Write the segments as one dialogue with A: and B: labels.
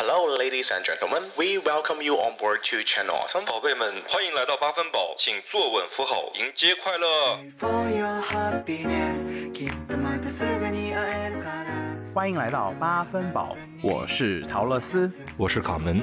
A: Hello, ladies and gentlemen. We welcome you on board to Channel Awesome.
B: 宝贝们，欢迎来到八分饱，请坐稳扶好，迎接快乐。
C: For your happiness きっとまたすぐに会えるから
D: 欢迎来到八分饱，我是陶乐斯。
B: 我是卡门。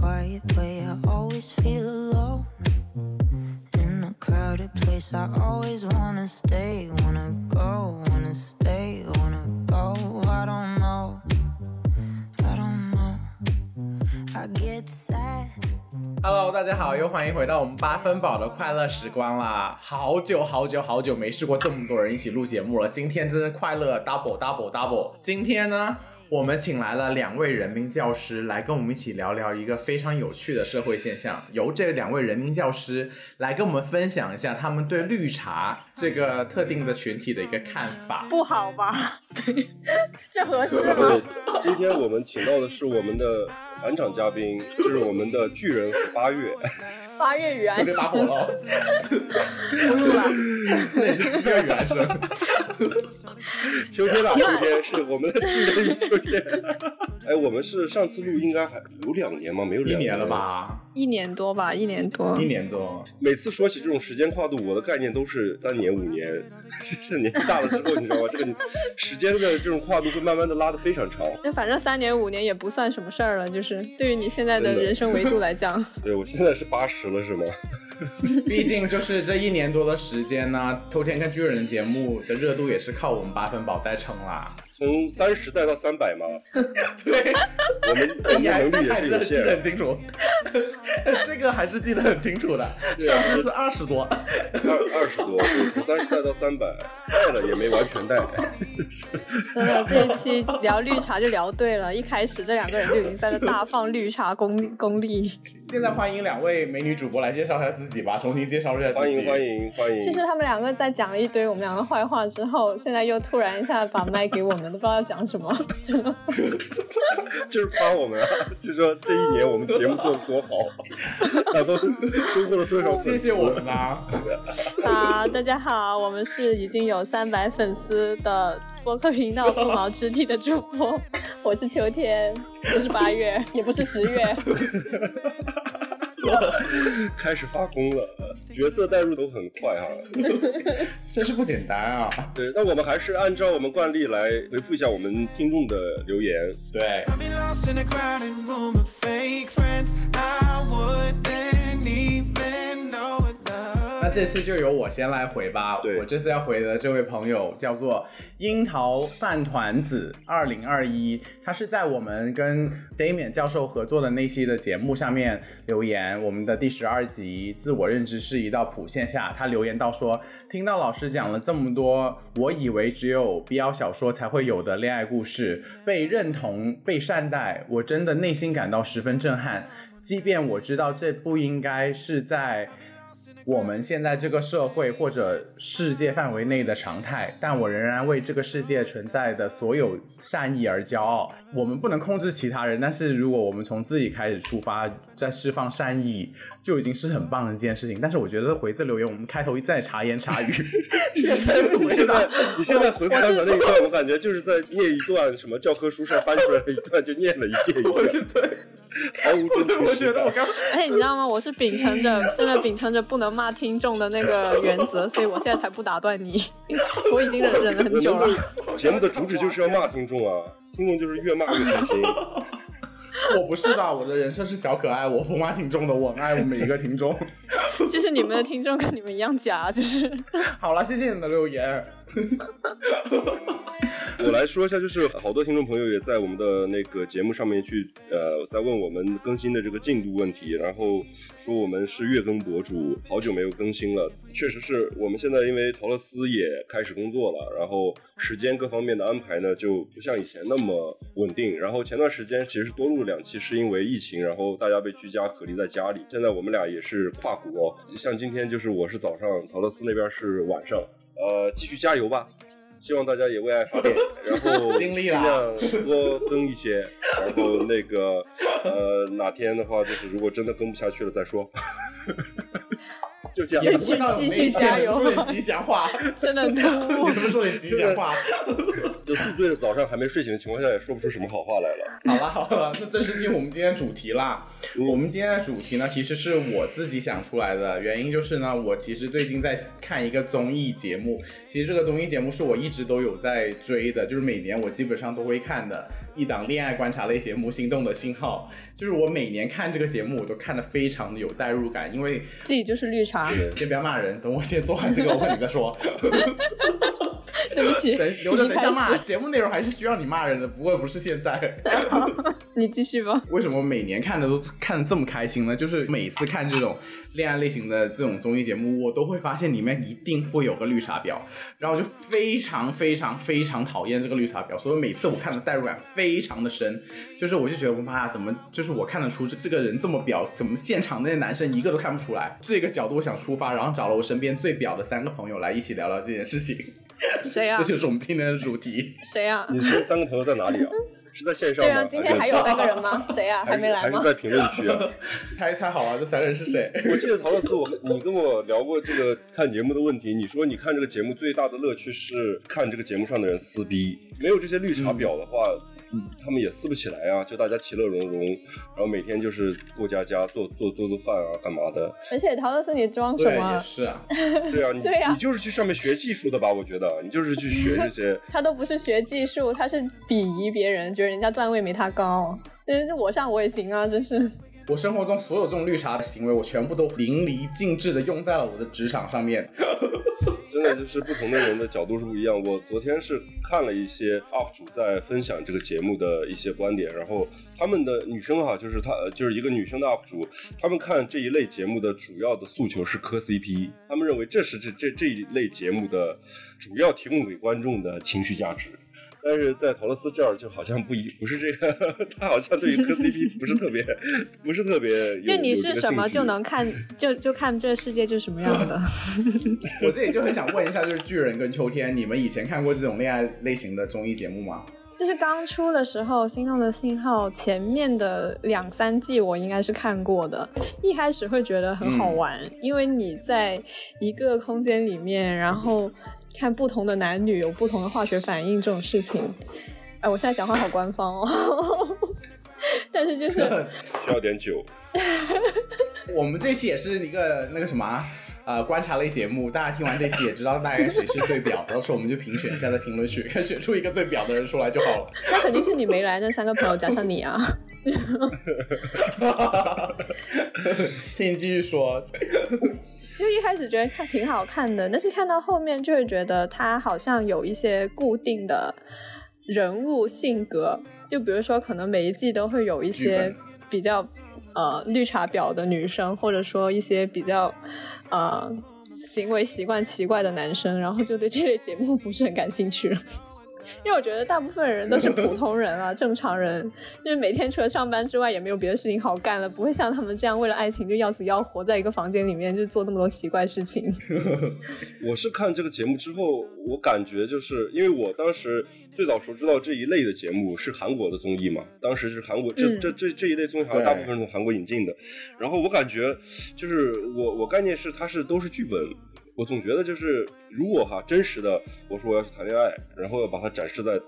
E: Quiet way. I always feel alone in a crowded place. I always wanna stay, wanna go, wanna stay, wanna go. I don't know, I don't know. I get sad.
D: Hello，大家好，又欢迎回到我们八分饱的快乐时光啦！好久好久好久没试过这么多人一起录节目了，今天真是快乐 double double double。今天呢，我们请来了两位人民教师来跟我们一起聊聊一个非常有趣的社会现象，由这两位人民教师来跟我们分享一下他们对绿茶这个特定的群体的一个看法。
F: 不好吧？对，这合适吗
G: 对？，今天我们请到的是我们的返场嘉宾，就是我们的巨人和八月。
F: 八月与安
D: 这个打火了，
F: 不录了，
D: 那也是七月原声。
G: 秋天啊，秋天是我们的巨人与秋天。哎，我们是上次录应该还有两年吗？没有两
D: 一年了？吧？
F: 一年多吧，一年多
D: 一。年多。
G: 每次说起这种时间跨度，我的概念都是三年、五年。是年纪大了之后，你知道吗？这个时间的这种跨度会慢慢的拉的非常长。
F: 那反正三年五年也不算什么事儿了，就是对于你现在的人生维度来讲，
G: 对我现在是八十了，是吗？
D: 毕竟就是这一年多的时间呢，偷天看巨人的节目的热度也是靠我们八分饱再撑啦。
G: 从三十带到三百吗，
D: 对，
G: 我们我们
D: 你还
G: 的能力也
D: 还
G: 是有
D: 记得
G: 限
D: 很。清楚，这个还是记得很清楚的。上次是二十多，
G: 二二十多，从三十带到三百，带了也没完全带。
F: 真的这一期聊绿茶就聊对了，一开始这两个人就已经在那大放绿茶功功力。
D: 现在欢迎两位美女主播来介绍一下自己吧，重新介绍一下自己。
G: 欢迎欢。迎欢迎！
F: 就是他们两个在讲了一堆我们两个坏话之后，现在又突然一下把麦给我们，都不知道要讲什么。真的，
G: 就是夸我们啊，就说这一年我们节目做的多好，然后收获了多少粉丝
D: 谢谢我们啦、
F: 好，大家好，我们是已经有三百粉丝的播客频道不毛之地的主播，我是秋天，不是八月，也不是十月。
G: 开始发功了，角色代入都很快哈、
D: 真是不简单啊！
G: 对，那我们还是按照我们惯例来回复一下我们听众的留言。
D: 对，这次就由我先来回吧。
G: 对
D: 我这次要回的这位朋友叫做樱桃饭团子二零二一，他是在我们跟 Damian 教授合作的那期的节目下面留言，我们的第十二集自我认知是一道谱线下，他留言到说，听到老师讲了这么多，我以为只有 BL 小说才会有的恋爱故事，被认同、被善待，我真的内心感到十分震撼。即便我知道这不应该是在我们现在这个社会或者世界范围内的常态，但我仍然为这个世界存在的所有善意而骄傲。我们不能控制其他人，但是如果我们从自己开始出发，在释放善意，就已经是很棒的一件事情。但是我觉得回字留言，我们开头一再茶言茶语，
G: 你现在。你现在回复刚才那一段，我感觉就是在念一段什么教科书上翻出来的一段，就念了一遍一 样，
D: 对，
G: 毫无真
D: 我
G: 情实感。
D: 觉得我刚
F: 而且你知道吗？我是秉承着真的秉承着不能骂听众的那个原则，所以我现在才不打断你。我已经忍忍了很久了。
G: 节目的主旨就是要骂听众啊，听众就是越骂越开心。
D: 我不是的，我的人设是小可爱，我不骂听众的，我爱我每一个听众。
F: 就是你们的听众跟你们一样假，就是
D: 好了，谢谢你的留言。
G: 我来说一下，就是好多听众朋友也在我们的那个节目上面去呃，在问我们更新的这个进度问题，然后说我们是月更博主，好久没有更新了。确实是我们现在因为陶乐斯也开始工作了，然后时间各方面的安排呢就不像以前那么稳定。然后前段时间其实多录了两期，是因为疫情，然后大家被居家隔离在家里。现在我们俩也是跨国，像今天就是我是早上，陶乐斯那边是晚上，呃，继续加油吧。希望大家也为爱发电，然后
D: 尽
G: 量多更一些，然后那个呃哪天的话，就是如果真的更不下去了再说，就这样。
F: 继续加油
D: 说点吉祥话，
F: 真的很突兀
D: 你。是不是说点吉祥话？
G: 就宿醉的早上还没睡醒的情况下，也说不出什么好话来了。
D: 好了好了，那正式进入我们今天主题啦。我们今天的主题呢，其实是我自己想出来的，原因就是呢，我其实最近在看一个综艺节目，其实这个综艺节目是我一直都有在追的，就是每年我基本上都会看的一档恋爱观察类节目《心动的信号》，就是我每年看这个节目，我都看得非常的有代入感，因为
F: 自己就是绿茶，
D: 先不要骂人，等我先做完这个，我问你再说。
F: 对不起，
D: 等留着等一下骂，节目内容还是需要你骂人的，不过不是现在。
F: 你继续吧。
D: 为什么每年看的都看的这么开心呢？就是每次看这种恋爱类型的这种综艺节目，我都会发现里面一定会有个绿茶婊，然后我就非常非常非常讨厌这个绿茶婊，所以每次我看的代入感非常的深，就是我就觉得我妈呀，怎么就是我看得出这这个人这么婊，怎么现场那些男生一个都看不出来？这个角度我想出发，然后找了我身边最婊的三个朋友来一起聊聊这件事情，
F: 谁呀
D: 这？就是我们今天的主题。
F: 谁呀？
G: 你说三个朋友在哪里啊？是在线上吗？
F: 对啊，今天还有三个人吗？谁啊？
G: 还是
F: 没来吗
G: 还是？在评论区啊？
D: 猜一猜好啊，这三个人是谁？
G: 我记得陶乐斯，我你跟我聊过这个看节目的问题。你说你看这个节目最大的乐趣是看这个节目上的人撕逼，没有这些绿茶婊的话，嗯他们也撕不起来啊。就大家其乐融融，然后每天就是过家家做做做做饭啊，干嘛的？
F: 而且陶乐斯，你装什
D: 对，
F: 么
D: 也？是啊。
G: 对啊，你
F: 对啊
G: 你就是去上面学技术的吧？我觉得你就是去学这些。
F: 他都不是学技术，他是鄙夷别人，觉得人家段位没他高。但是我上我也行啊，真是。
D: 我生活中所有这种绿茶的行为，我全部都淋漓尽致的用在了我的职场上面。
G: 真的就是不同的人的角度是不一样。我昨天是看了一些 UP 主在分享这个节目的一些观点，然后他们的女生哈，就是她就是一个女生的 UP 主，他们看这一类节目的主要的诉求是磕 CP，他们认为这是这这这一类节目的主要提供给观众的情绪价值。但是在陶乐斯这儿就好像不一不是这个，他好像对于磕 CP 不是特别不是特别
F: 就你是什么就能看，就就看这世界就是什么样的。
D: 我自己就很想问一下，就是巨人跟秋天，你们以前看过这种恋爱类型的综艺节目吗？
F: 就是刚出的时候，《心动的信号》前面的两三季我应该是看过的。一开始会觉得很好玩，因为你在一个空间里面，然后看不同的男女有不同的化学反应这种事情。哎，我现在讲话好官方哦，但是就是
G: 需要点酒。
D: 我们这期也是一个那个什么啊呃观察类节目，大家听完这期也知道大概谁是最表，到时候我们就评选一下，在评论区看选出一个最表的人出来就好了。
F: 那肯定是你没来那三个朋友加上你啊。
D: 请你继续说。
F: 就一开始觉得看挺好看的，但是看到后面就会觉得他好像有一些固定的人物性格，就比如说可能每一季都会有一些比较呃绿茶婊的女生，或者说一些比较呃行为习惯奇怪的男生，然后就对这类节目不是很感兴趣了。因为我觉得大部分人都是普通人啊，正常人，因为每天除了上班之外也没有别的事情好干了，不会像他们这样为了爱情就要死要活在一个房间里面就做那么多奇怪事情。
G: 我是看这个节目之后，我感觉就是因为我当时最早时候知道这一类的节目是韩国的综艺嘛，当时是韩国这、
F: 嗯
G: 这这这一类综艺好像大部分是从韩国引进的，然后我感觉就是我我概念是它是都是剧本，我总觉得就是如果哈真实的我说我要去谈恋爱，然后要把它展示在。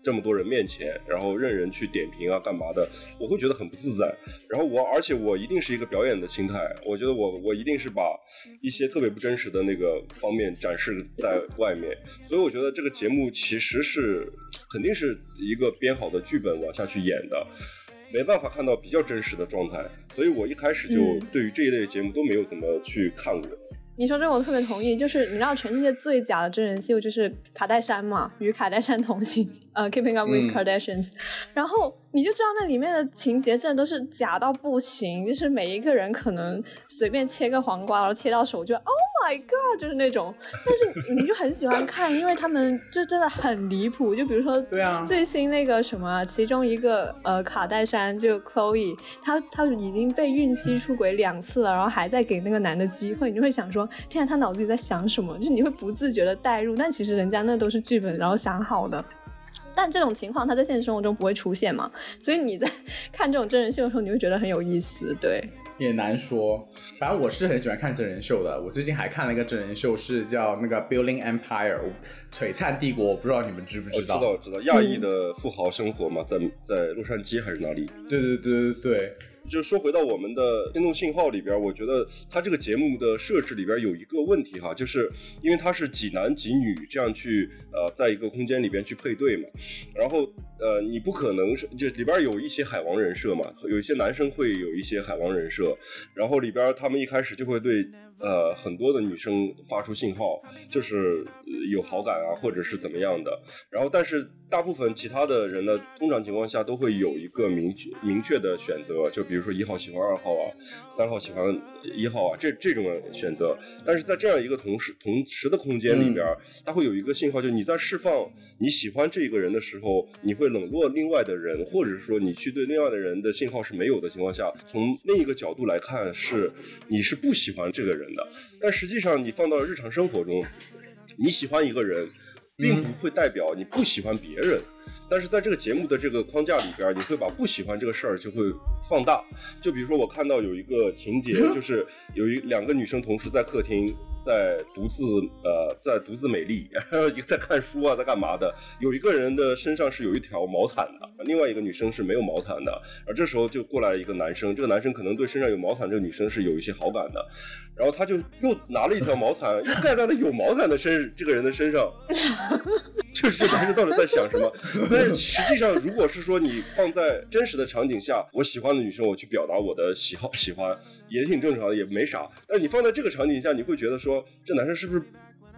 G: 这么多人面前，然后任人去点评啊，干嘛的，我会觉得很不自在。然后我，而且我一定是一个表演的心态，我觉得我我一定是把一些特别不真实的那个方面展示在外面，所以我觉得这个节目其实是肯定是一个编好的剧本往下去演的。没办法看到比较真实的状态，所以我一开始就
F: 嗯
G: 对于这一类节目都没有怎么去看过。
F: 你说这我特别同意，就是你知道全世界最假的真人秀就是卡戴珊嘛，与卡戴珊同行，呃，Keeping Up with
D: 嗯。
F: Kardashians，、然后你就知道那里面的情节真的都是假到不行，就是每一个人可能随便切个黄瓜，然后切到手就 Oh my God，就是那种，但是你就很喜欢看，因为他们就真的很离谱，就比如说
D: 对啊
F: 最新那个什么，其中一个呃卡戴珊就 Chloe，她她已经被孕期出轨两次了，然后还在给那个男的机会，你就会想说，天啊，她脑子里在想什么？就是你会不自觉的代入，但其实人家那都是剧本，然后想好的。但这种情况，他在现实生活中不会出现嘛？所以你在 看这种真人秀的时候，你会觉得很有意思。对，
D: 也难说，反正我是很喜欢看真人秀的。我最近还看了一个真人秀，是叫那个《Building Empire》璀璨帝国，我不知道你们知不知道？
G: 我知道，知道亚裔的富豪生活嘛，在在洛杉矶还是哪里？
D: 对对对对对，
G: 就说回到我们的天动信号里边，我觉得它这个节目的设置里边有一个问题哈，就是因为它是几男几女这样去呃在一个空间里边去配对嘛，然后呃你不可能是就里边有一些海王人设嘛，有一些男生会有一些海王人设，然后里边他们一开始就会对呃很多的女生发出信号，就是呃有好感啊或者是怎么样的，然后但是大部分其他的人呢，通常情况下都会有一个明确明确的选择，就比如说一号喜欢二号啊，三号喜欢一号啊，这这种选择。但是在这样一个同时同时的空间里边，它会有一个信号，就是你在释放你喜欢这个人的时候，你会冷落另外的人，或者是说你去对另外的人的信号是没有的情况下，从另一个角度来看，是你是不喜欢这个人的。但实际上你放到日常生活中，你喜欢一个人，并不会代表你不喜欢别人。但是在这个节目的这个框架里边，你会把不喜欢这个事儿就会放大。就比如说，我看到有一个情节，就是有一两个女生同时在客厅，在独自呃在独自美丽，在看书啊，在干嘛的。有一个人的身上是有一条毛毯的，另外一个女生是没有毛毯的。而这时候就过来一个男生，这个男生可能对身上有毛毯这个女生是有一些好感的，然后他就又拿了一条毛毯，又盖在了有毛毯的身这个人的身上。就是男生到底在想什么？但是实际上，如果是说你放在真实的场景下，我喜欢的女生，我去表达我的喜好喜欢，也挺正常的，也没啥。但是你放在这个场景下，你会觉得说，这男生是不是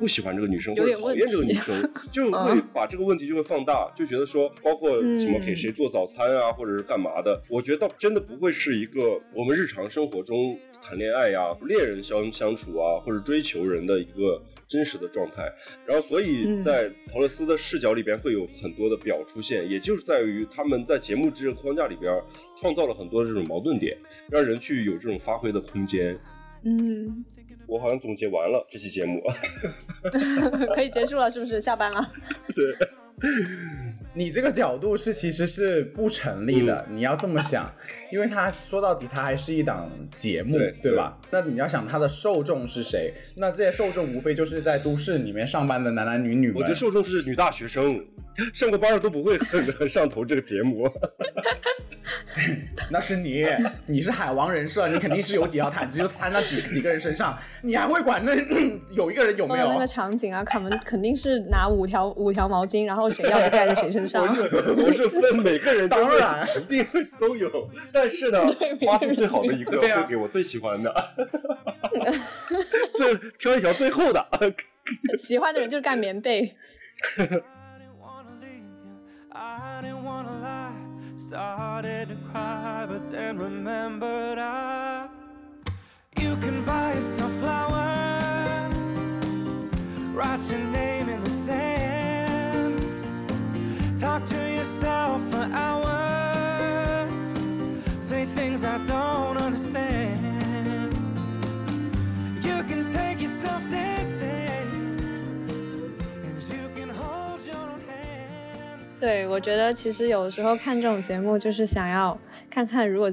G: 不喜欢这个女生，或者讨厌这个女生，就会把这个问题就会放大，就觉得说，包括什么给谁做早餐啊，或者是干嘛的，我觉得倒真的不会是一个我们日常生活中谈恋爱呀、恋人相相处啊，或者追求人的一个。真实的状态，然后所以在陶乐斯的视角里边会有很多的表出现，也就是在于他们在节目这个框架里边创造了很多这种矛盾点，让人去有这种发挥的空间。
F: 嗯，
G: 我好像总结完了这期节目，
F: 可以结束了，是不是？下班了。
D: 对你这个角度是其实是不成立的，
G: 嗯
D: 你要这么想，因为它说到底它还是一档节目，
G: 对
D: 吧？那你要想它的受众是谁？那这些受众无非就是在都市里面上班的男男女女们。
G: 我觉得受众是女大学生，上过班的都不会很 很上头这个节目。
D: 那是你，你是海王人设，你肯定是有几条毯子就摊到几几个人身上，你还会管那有一个人有没有？
F: 那个场景啊，卡门肯定是拿五条五条毛巾，然后谁要的盖在谁身上。
G: 我是分每个人
D: 当然
G: 一定会都有，但是呢，花色最好的一个会给我最喜欢的，最挑一条最厚的。
F: 喜欢的人就是盖棉被。
C: I didn't wanna lie. Started to cry, but then remembered I. You can buy yourself flowers. Write your name in the sand. Talk to
F: 对，我觉得其实有时候看这种节目，就是想要看看，如果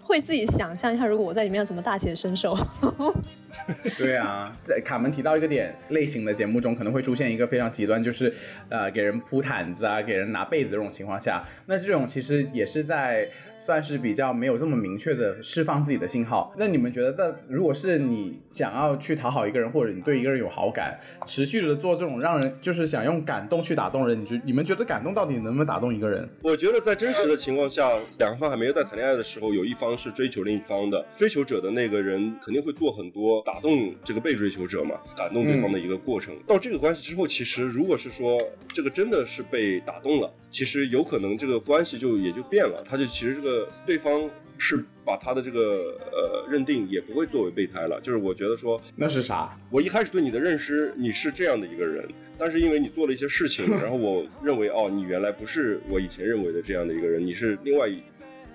F: 会自己想象一下，如果我在里面要怎么大显身手。
D: 对啊，在卡门提到一个点，类型的节目中可能会出现一个非常极端，就是呃给人铺毯子啊，给人拿被子这种情况下，那这种其实也是在算是比较没有这么明确的释放自己的信号。那你们觉得，那如果是你想要去讨好一个人，或者你对一个人有好感，持续的做这种让人就是想用感动去打动人，你觉你们觉得感动到底能不能打动一个人？
G: 我觉得在真实的情况下，两方还没有在谈恋爱的时候，有一方是追求另一方的，追求者的那个人肯定会做很多打动这个被追求者嘛，感动对方的一个过程。到这个关系之后，其实如果是说这个真的是被打动了，其实有可能这个关系就也就变了，他就其实这个对方是把他的这个呃认定也不会作为备胎了，就是我觉得说
D: 那是啥？
G: 我一开始对你的认识，你是这样的一个人，但是因为你做了一些事情，然后我认为哦，你原来不是我以前认为的这样的一个人，你是另外一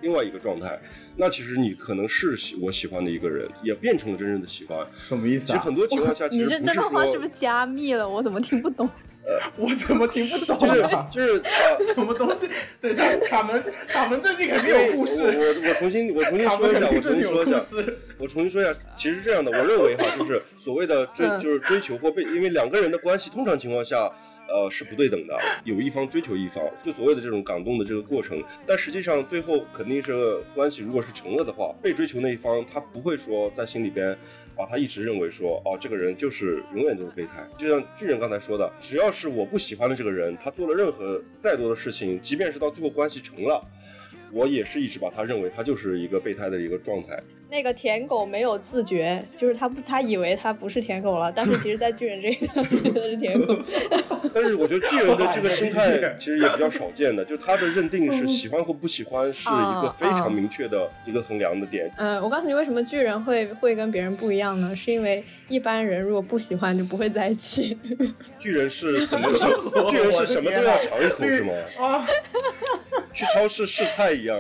G: 另外一个状态。那其实你可能是喜我喜欢的一个人，也变成了真正的喜欢。
D: 什么意思啊？
G: 其实很多情况下，其
F: 你这这
G: 实不是说
F: 段话是不是加密了？我怎么听不懂？
D: 我怎么听不懂
G: 就是
D: 啊？
G: 就是呃，
D: 什么东西？等一下，卡门，卡门最近肯定有故事。
G: 我我重新我重新说一下，我重新说一下。我重新说一下，其实是这样的，我认为哈，就是所谓的追，
F: 嗯
G: 就是追求或被，因为两个人的关系，通常情况下，呃，是不对等的，有一方追求一方，就所谓的这种感动的这个过程，但实际上最后肯定是关系如果是成了的话，被追求那一方他不会说在心里边把他一直认为说，哦，这个人就是永远都是备胎，就像巨人刚才说的，只要是我不喜欢的这个人，他做了任何再多的事情，即便是到最后关系成了。我也是一直把他认为他就是一个备胎的一个状态，
F: 那个舔狗没有自觉，就是他不，他以为他不是舔狗了，但是其实，在巨人这一段里他是舔狗。
G: 但是我觉得巨人的这个心态其实也比较少见的，就是他的认定是喜欢或不喜欢是一个非常明确的一个衡量的点。
F: 嗯，我告诉你，为什么巨人会会跟别人不一样呢？是因为一般人如果不喜欢就不会在一起。
G: 巨人是怎么是？巨人是什么都要尝一口是吗？
D: 啊，
G: 去超市试菜一样。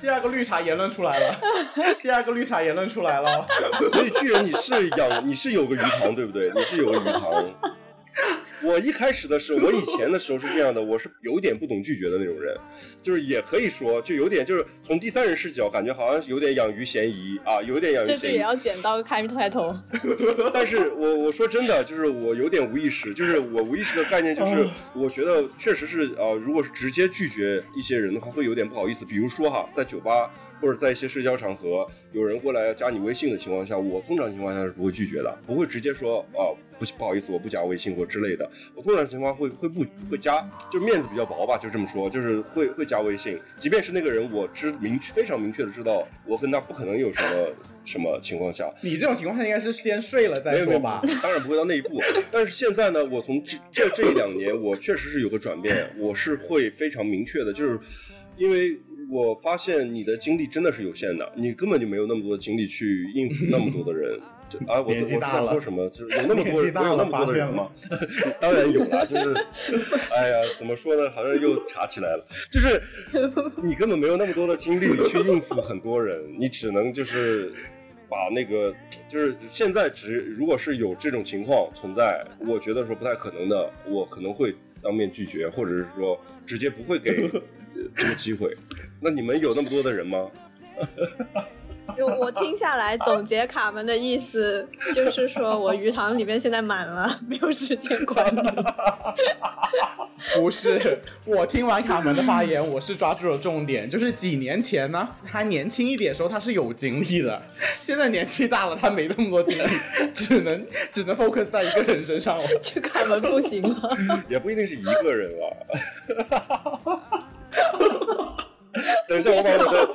D: 第二个绿茶言论出来了，第二个绿茶言论出来了。
G: 所以巨人你是养你是有个鱼塘对不对？你是有个鱼塘。我一开始的时候，我以前的时候是这样的，我是有点不懂拒绝的那种人，就是也可以说，就有点就是从第三人视角，感觉好像是有点养鱼嫌疑啊，有点养鱼
F: 这句
G: 嫌疑。
F: 也要剪刀开开头。
G: 但是我我说真的，就是我有点无意识，就是我无意识的概念就是，我觉得确实是呃，如果是直接拒绝一些人的话，会有点不好意思。比如说哈，在酒吧或者在一些社交场合，有人过来要加你微信的情况下，我通常情况下是不会拒绝的，不会直接说啊、不不好意思，我不加微信或之类的。我通常情况会会不会加，就面子比较薄吧，就这么说，就是会会加微信，即便是那个人我知明非常明确的知道我跟他不可能有什么什么情况下，
D: 你这种情况下应该是先睡了再
G: 没有没有
D: 说吧？
G: 当然不会到那一步。但是现在呢，我从这这这一两年，我确实是有个转变，我是会非常明确的，就是因为我发现你的精力真的是有限的，你根本就没有那么多精力去应付那么多的人。就啊，我我
D: 年纪大了
G: 说什么？就是有那么多 我有那么多的人吗？当然有了，就是，哎呀，怎么说呢？好像又查起来了。就是你根本没有那么多的精力去应付很多人，你只能就是把那个，就是现在只如果是有这种情况存在，我觉得说不太可能的，我可能会当面拒绝，或者是说直接不会给呃这个机会。那你们有那么多的人吗？
F: 就我听下来，总结卡门的意思就是说我鱼塘里面现在满了，没有时间管理。
D: 不是，我听完卡门的发言，我是抓住了重点，就是几年前呢，他年轻一点的时候他是有精力的，现在年纪大了，他没那么多精力，只能只能 focus 在一个人身上了。
F: 这卡门不行了。
G: 也不一定是一个人啊。等一下，我把我的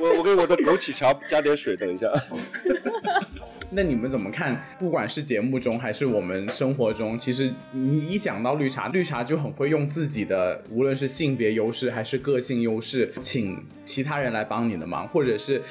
G: 我我给我的枸杞茶加点水，等一下。
D: 那你们怎么看？不管是节目中还是我们生活中，其实你一讲到绿茶，绿茶就很会用自己的，无论是性别优势还是个性优势，请其他人来帮你的忙，或者是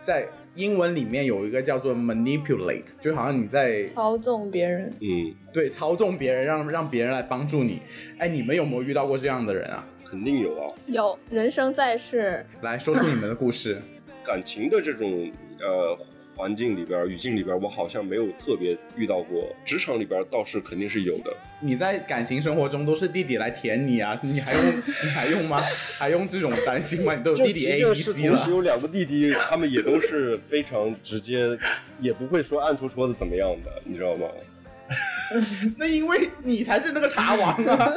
D: 在英文里面有一个叫做 manipulate，就好像你在
F: 操纵别人，
G: 嗯，
D: 对操纵别人，让让别人来帮助你。哎，你们有没有遇到过这样的人啊？
G: 肯定有啊。
F: 有人生在世，
D: 来说出你们的故事。
G: 感情的这种呃环境里边、语境里边，我好像没有特别遇到过。职场里边倒是肯定是有的。
D: 你在感情生活中都是弟弟来舔你啊，你还用你还用吗？还用这种担心吗？你都有
G: 就
D: 弟弟
G: 即
D: A
G: 便
D: B
G: 是
D: C 了，
G: 同时有两个弟弟，他们也都是非常直接，也不会说暗戳戳的怎么样的，你知道吗？
D: 那因为你才是那个茶王啊，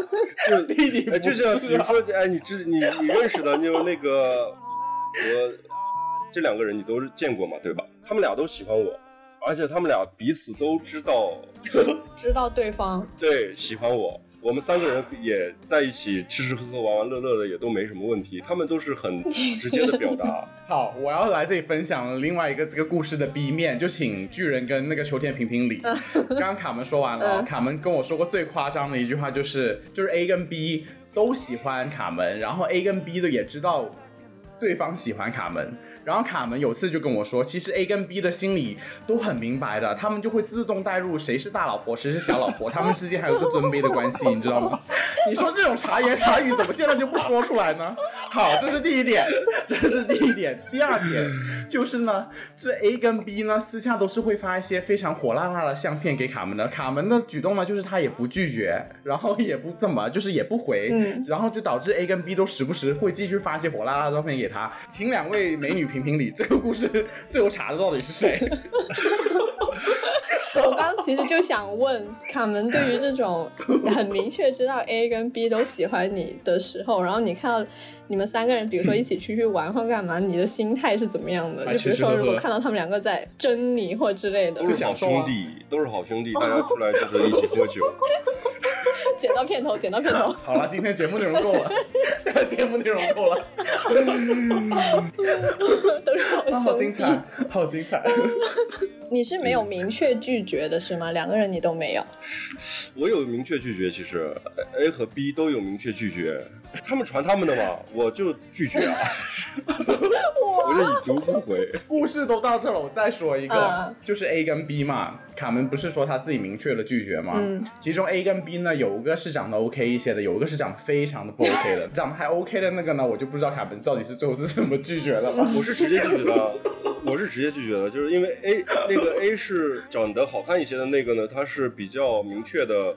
G: 就
D: 弟弟
G: 哎，就
D: 不
G: 像比如说，哎，你知你你认识的，就那个我这两个人你都见过嘛，对吧？他们俩都喜欢我，而且他们俩彼此都知道，
F: 知道对方
G: 对，喜欢我。我们三个人也在一起吃吃喝喝、玩玩乐乐的，也都没什么问题。他们都是很直接的表达。
D: 好，我要来这里分享另外一个这个故事的 B 面，就请巨人跟那个秋天评评理。刚刚卡门说完了，
F: 嗯
D: 卡门跟我说过最夸张的一句话就是，就是 A 跟 B 都喜欢卡门，然后 A 跟 B 的也知道对方喜欢卡门。然后卡门有次就跟我说，其实 A 跟 B 的心里都很明白的，他们就会自动带入谁是大老婆，谁是小老婆，他们之间还有个尊卑的关系，你知道吗？你说这种茶言茶语怎么现在就不说出来呢？好，这是第一点，这是第一点。第二点就是呢，这 A 跟 B 呢私下都是会发一些非常火辣辣的相片给卡门的。卡门的举动呢，就是他也不拒绝，然后也不怎么，就是也不回，
F: 嗯
D: 然后就导致 A 跟 B 都时不时会继续发一些火辣辣的照片给他。请两位美女评评理，这个故事 最后查的到底是谁？
F: 我刚刚其实就想问卡门，对于这种很明确知道 A 跟 B 都喜欢你的时候，然后你看到你们三个人，比如说一起出去玩或干嘛，你的心态是怎么样的？就比如说，如果看到他们两个在争你或之类的
G: 都，是好兄弟，都是好兄弟，大家出来就是一起喝酒。
F: 剪到片头，剪到片头。
D: 好了，今天节目内容够了，节目内容够了，
F: 都是好
D: 啊好。精彩，好精彩。
F: 你是没有明确拒绝的是吗？两个人你都没有。
G: 我有明确拒绝，其实 A 和 B 都有明确拒绝，他们传他们的嘛，我就拒绝啊，我就已读不回。
D: 故事都到这了，我再说一个，
F: 嗯
D: 就是 A 跟 B 嘛。卡门不是说他自己明确了拒绝吗？
F: 嗯
D: 其中 A 跟 B 呢，有一个是长得 OK 一些的，有一个是长得非常的不 OK 的。长得还 OK 的那个呢，我就不知道卡门到底是最后是怎么拒绝的 了。
G: 我是直接拒绝的，我是直接拒绝的，就是因为 A 那个 A 是长得好看一些的那个呢，他是比较明确的。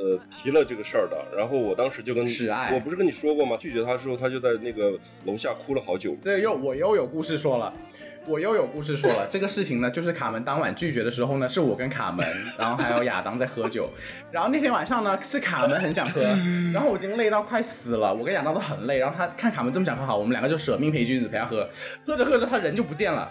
G: 呃，提了这个事儿的，然后我当时就跟
D: 示爱
G: 我不是跟你说过吗？拒绝他的时候，他就在那个楼下哭了好久。
D: 这又我又有故事说了，我又有故事说了。这个事情呢，就是卡门当晚拒绝的时候呢，是我跟卡门，然后还有亚当在喝酒。然后那天晚上呢，是卡门很想喝，然后我已经累到快死了，我跟亚当都很累。然后他看卡门这么想喝，好，我们两个就舍命陪君子陪他喝。喝着喝着，他人就不见了。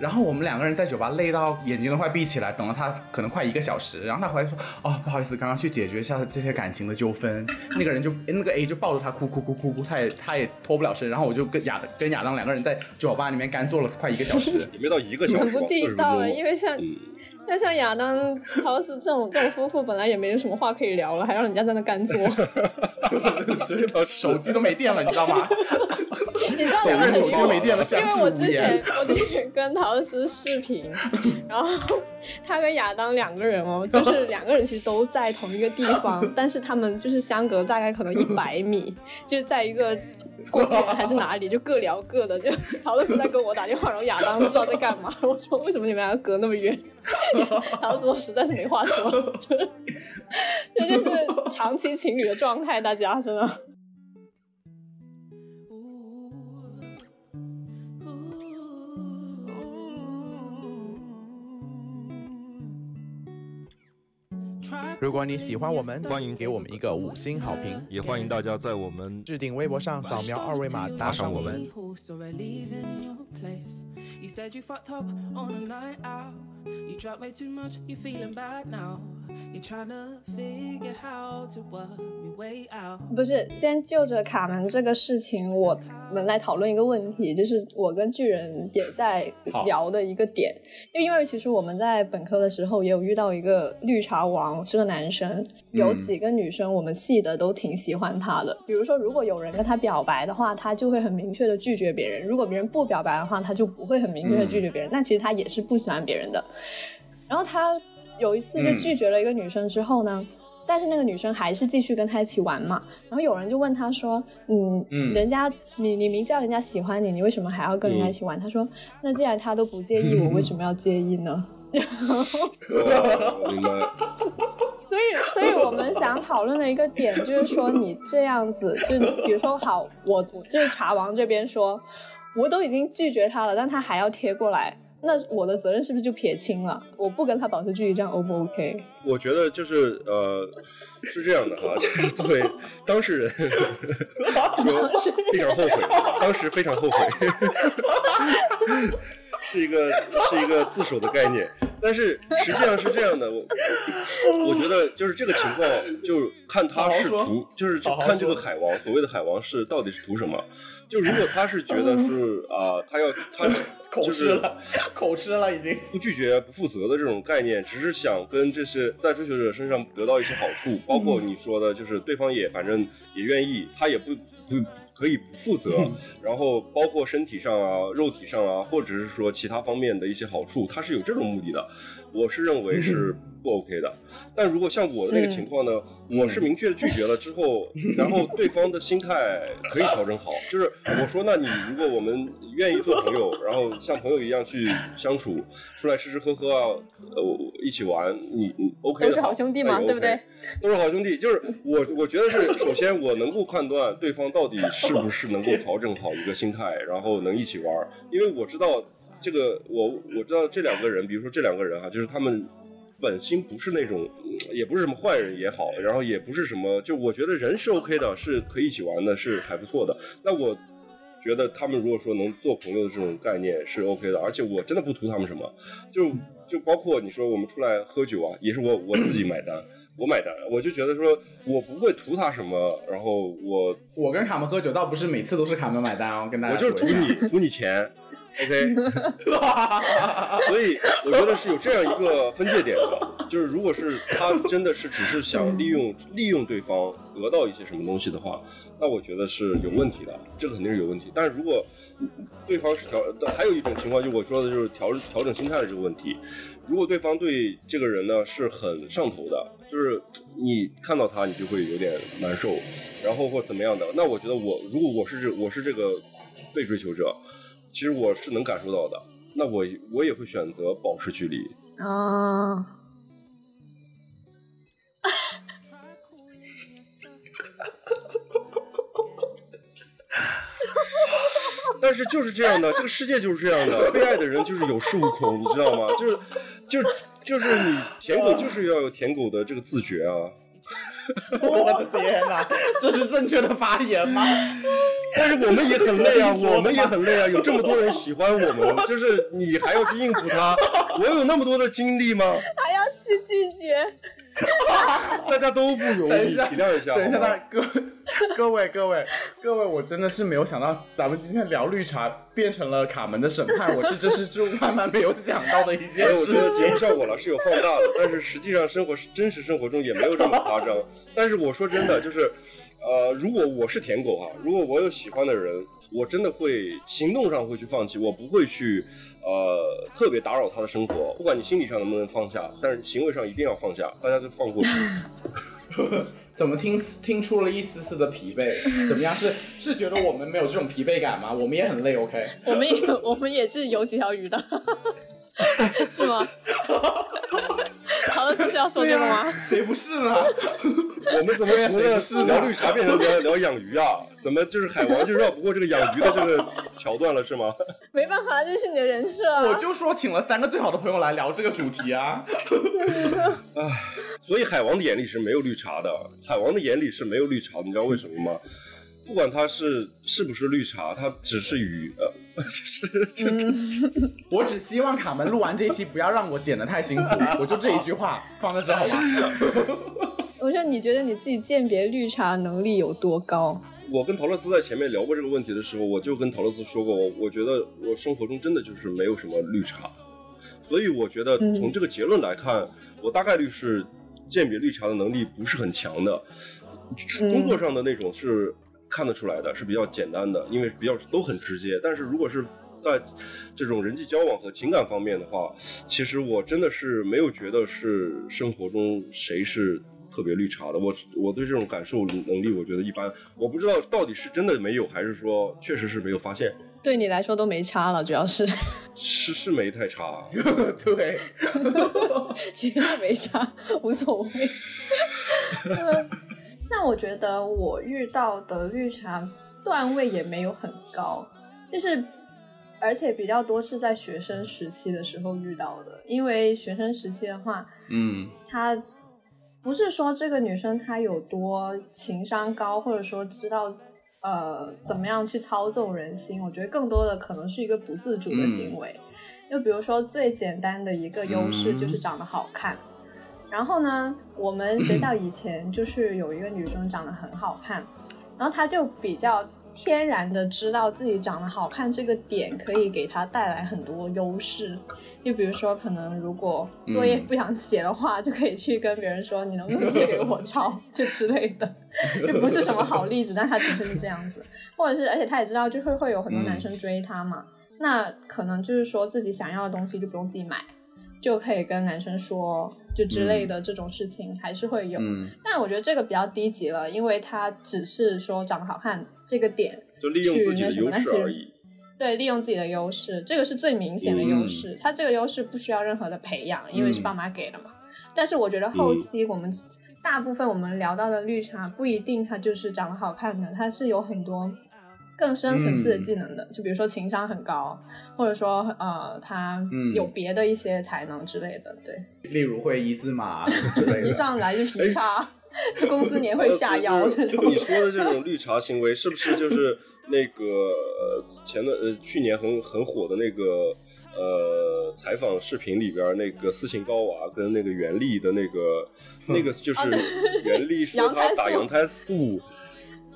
D: 然后我们两个人在酒吧累到眼睛都快闭起来，等了他可能快一个小时。然后他回来说：“哦，不好意思，刚刚去解决一下这些感情的纠纷。”那个人就那个 A 就抱着他哭哭哭哭哭，他也他也脱不了身。然后我就跟亚跟亚当两个人在酒吧里面干坐了快一个小时。
G: 也没到一个小时吧，
F: 很不地道啊，因为像
G: 嗯，
F: 那像亚当、陶斯这种这种夫妇，本来也没有什么话可以聊了，还让人家在那干坐。
D: 手机都没电了，你知道吗？
F: 你知道
D: 两个人手机没电了，
F: 因为我之前。我之前跟陶斯视频，然后他跟亚当两个人哦，就是两个人其实都在同一个地方，但是他们就是相隔大概可能一百米，就是在一个 公园还是哪里，就各聊各的。就 陶斯在跟我打电话，然后亚当不知道在干嘛。我说为什么你们两个隔那么远？陶斯说实在是没话说，就是这就是长期情侣的状态，大家真的。
H: 如果你喜欢我们，
B: 欢迎
H: 给我们一个五星好评，
B: 也欢迎大家在我们
H: 置顶微博上扫描二维码打赏我们。
C: You said you fucked up on a night out. You drank way too much, you feeling bad now. You're trying to figure how to work your way out.
F: 不是，先就着卡门这个事情，我们来讨论一个问题，就是我跟巨人也在聊的一个点，就因为其实我们在本科的时候也有遇到一个绿茶王，是个男生，有几个女生我们系的都挺喜欢他的。比如说，如果有人跟他表白的话，他就会很明确的拒绝别人；如果别人不表白的话，他就不会很明确的拒绝别人。但其实他也是不喜欢别人的。然后他有一次就拒绝了一个女生之后呢，但是那个女生还是继续跟他一起玩嘛。然后有人就问他说：“嗯，
D: 嗯
F: 人家你你明知道人家喜欢你，你为什么还要跟人家一起玩？”他说：“那既然他都不介意，我为什么要介意呢？”
G: 哦明白。
F: 所以，所以我们想讨论的一个点就是说，你这样子，就比如说，好，我我就是茶王这边说，我都已经拒绝他了，但他还要贴过来，那我的责任是不是就撇清了？我不跟他保持距离，这样 O 不 OK？
G: 我觉得就是呃是这样的哈，就是作为当事人，说非常后悔，当时非常后悔，是一个是一个自首的概念。但是实际上是这样的，我我觉得就是这个情况，就看他是图，就是看这个海王，所谓的海王是到底是图什么？就如果他是觉得是啊、他要他
D: 口
G: 就是
D: 吃了，口吃了已经。
G: 不拒绝、不负责的这种概念，只是想跟这些在追求者身上得到一些好处，包括你说的，就是对方也反正也愿意，他也不不可以不负责，然后包括身体上啊、肉体上啊，或者是说其他方面的一些好处，它是有这种目的的。我是认为是不 OK 的，但如果像我的那个情况呢，我是明确的拒绝了之后，然后对方的心态可以调整好，就是我说，那你如果我们愿意做朋友，然后像朋友一样去相处，出来吃吃喝喝啊，呃，一起玩，你你 OK 的
F: 都是好兄弟嘛对不对
G: 都是好兄弟，就是我我觉得是，首先我能够判断对方到底是不是能够调整好一个心态，然后能一起玩儿，因为我知道这个我我知道这两个人，比如说这两个人哈、就是他们本心不是那种，嗯也不是什么坏人也好，然后也不是什么，就我觉得人是 OK 的，是可以一起玩的，是还不错的。那我觉得他们如果说能做朋友的这种概念是 OK 的，而且我真的不图他们什么，就就包括你说我们出来喝酒啊，也是我我自己买单。我买单，我就觉得说，我不会图他什么，然后我
D: 我跟卡门喝酒，倒不是每次都是卡门买单哦，跟大家
G: 我就是图你图你钱，OK，所以我觉得是有这样一个分界点的，就是如果是他真的是只是想利用利用对方得到一些什么东西的话，那我觉得是有问题的，这个肯定是有问题。但是如果对方是调，还有一种情况，就我说的就是调调整心态的这个问题。如果对方对这个人呢是很上头的，就是你看到他你就会有点难受，然后或怎么样的，那我觉得我如果我是这我是这个被追求者，其实我是能感受到的，那我我也会选择保持距离。
F: 啊，
G: 但是就是这样的，这个世界就是这样的，被爱的人就是有恃无恐，你知道吗？就是就就是你舔狗就是要有舔狗的这个自觉啊。
D: 我的天哪，这是正确的发言吗？
G: 但是我们也很累啊，我们也很累啊，有这么多人喜欢我们，就是你还要去应付他，我有那么多的精力吗？
F: 还要去拒绝，
G: 大家都不容易，体谅一下。
D: 等一下，大各 各位各位各位，我真的是没有想到，咱们今天聊绿茶变成了卡门的审判，我是这是就万万没有想到的一件事
G: 我觉得节目。效果了是有放大的，但是实际上生活真实生活中也没有这么夸张。但是我说真的，就是，呃，如果我是舔狗哈，如果我有喜欢的人，我真的会行动上会去放弃，我不会去呃特别打扰他的生活。不管你心理上能不能放下，但是行为上一定要放下，大家就放过彼此。
D: 怎么听听出了一丝丝的疲惫？怎么样？是是觉得我们没有这种疲惫感吗？我们也很累，OK？
F: 我们也我们也是有几条鱼的，是吗？好了，不是要说这个吗？
D: 谁不是呢？
G: 我们怎么从了
D: 谁不是
G: 聊绿茶变成聊聊养鱼啊？怎么就是海王就绕不过这个养鱼的这个桥段了是吗？
F: 没办法，这是你的人设啊。
D: 我就说请了三个最好的朋友来聊这个主题啊。
G: 所以海王的眼里是没有绿茶的，海王的眼里是没有绿茶的，你知道为什么吗？不管他是是不是绿茶，他只是鱼，呃，就是就、
D: 我只希望卡门录完这期不要让我剪得太辛苦，我就这一句话放在这好吗？
F: 我说，你觉得你自己鉴别绿茶能力有多高？
G: 我跟陶乐斯在前面聊过这个问题的时候，我就跟陶乐斯说过，我我觉得我生活中真的就是没有什么绿茶，所以我觉得从这个结论来看，我大概率是鉴别绿茶的能力不是很强的，工作上的那种是看得出来的，是比较简单的，因为比较都很直接。但是如果是在这种人际交往和情感方面的话，其实我真的是没有觉得是生活中谁是特别绿茶的。我我对这种感受能力，我觉得一般。我不知道到底是真的没有，还是说确实是没有发现，
F: 对你来说都没差了，主要是
G: 是是没太差。
D: 对，
F: 其实没差，无所谓。嗯那我觉得我遇到的绿茶段位也没有很高，就是而且比较多是在学生时期的时候遇到的，因为学生时期的话，
D: 嗯。
F: 她不是说这个女生她有多情商高，或者说知道呃怎么样去操纵人心，我觉得更多的可能是一个不自主的行为。就比如说最简单的一个优势就是长得好看。然后呢，我们学校以前就是有一个女生长得很好看，然后她就比较天然的知道自己长得好看这个点可以给她带来很多优势。就比如说，可能如果作业不想写的话，就可以去跟别人说：“你能不能借给我抄？”就之类的，就不是什么好例子，但她的确是这样子。或者是，而且她也知道，就会会有很多男生追她嘛，那可能就是说自己想要的东西就不用自己买，就可以跟男生说，就之类的这种事情还是会有。
D: 嗯
F: 但我觉得这个比较低级了，因为他只是说长得好看这个点
G: 就利用自己的优势而已。
F: 对，利用自己的优势，这个是最明显的优势。
G: 嗯
F: 他这个优势不需要任何的培养，因为是爸妈给的嘛。但是我觉得后期我们、大部分我们聊到的绿茶，不一定他就是长得好看的，他是有很多更深层次的技能的。就比如说情商很高，或者说呃他
D: 嗯
F: 有别的一些才能之类的。对，
D: 例如会一字马之类的。
F: 一上来就劈叉，公司年会下腰
G: 呃
F: 这种
G: 就你。说的这种绿茶行为，是不是就是那个呃前段呃去年很很火的那个呃采访视频里边那个斯琴高娃跟那个袁立的那个那个就是袁立说 他打羊胎素，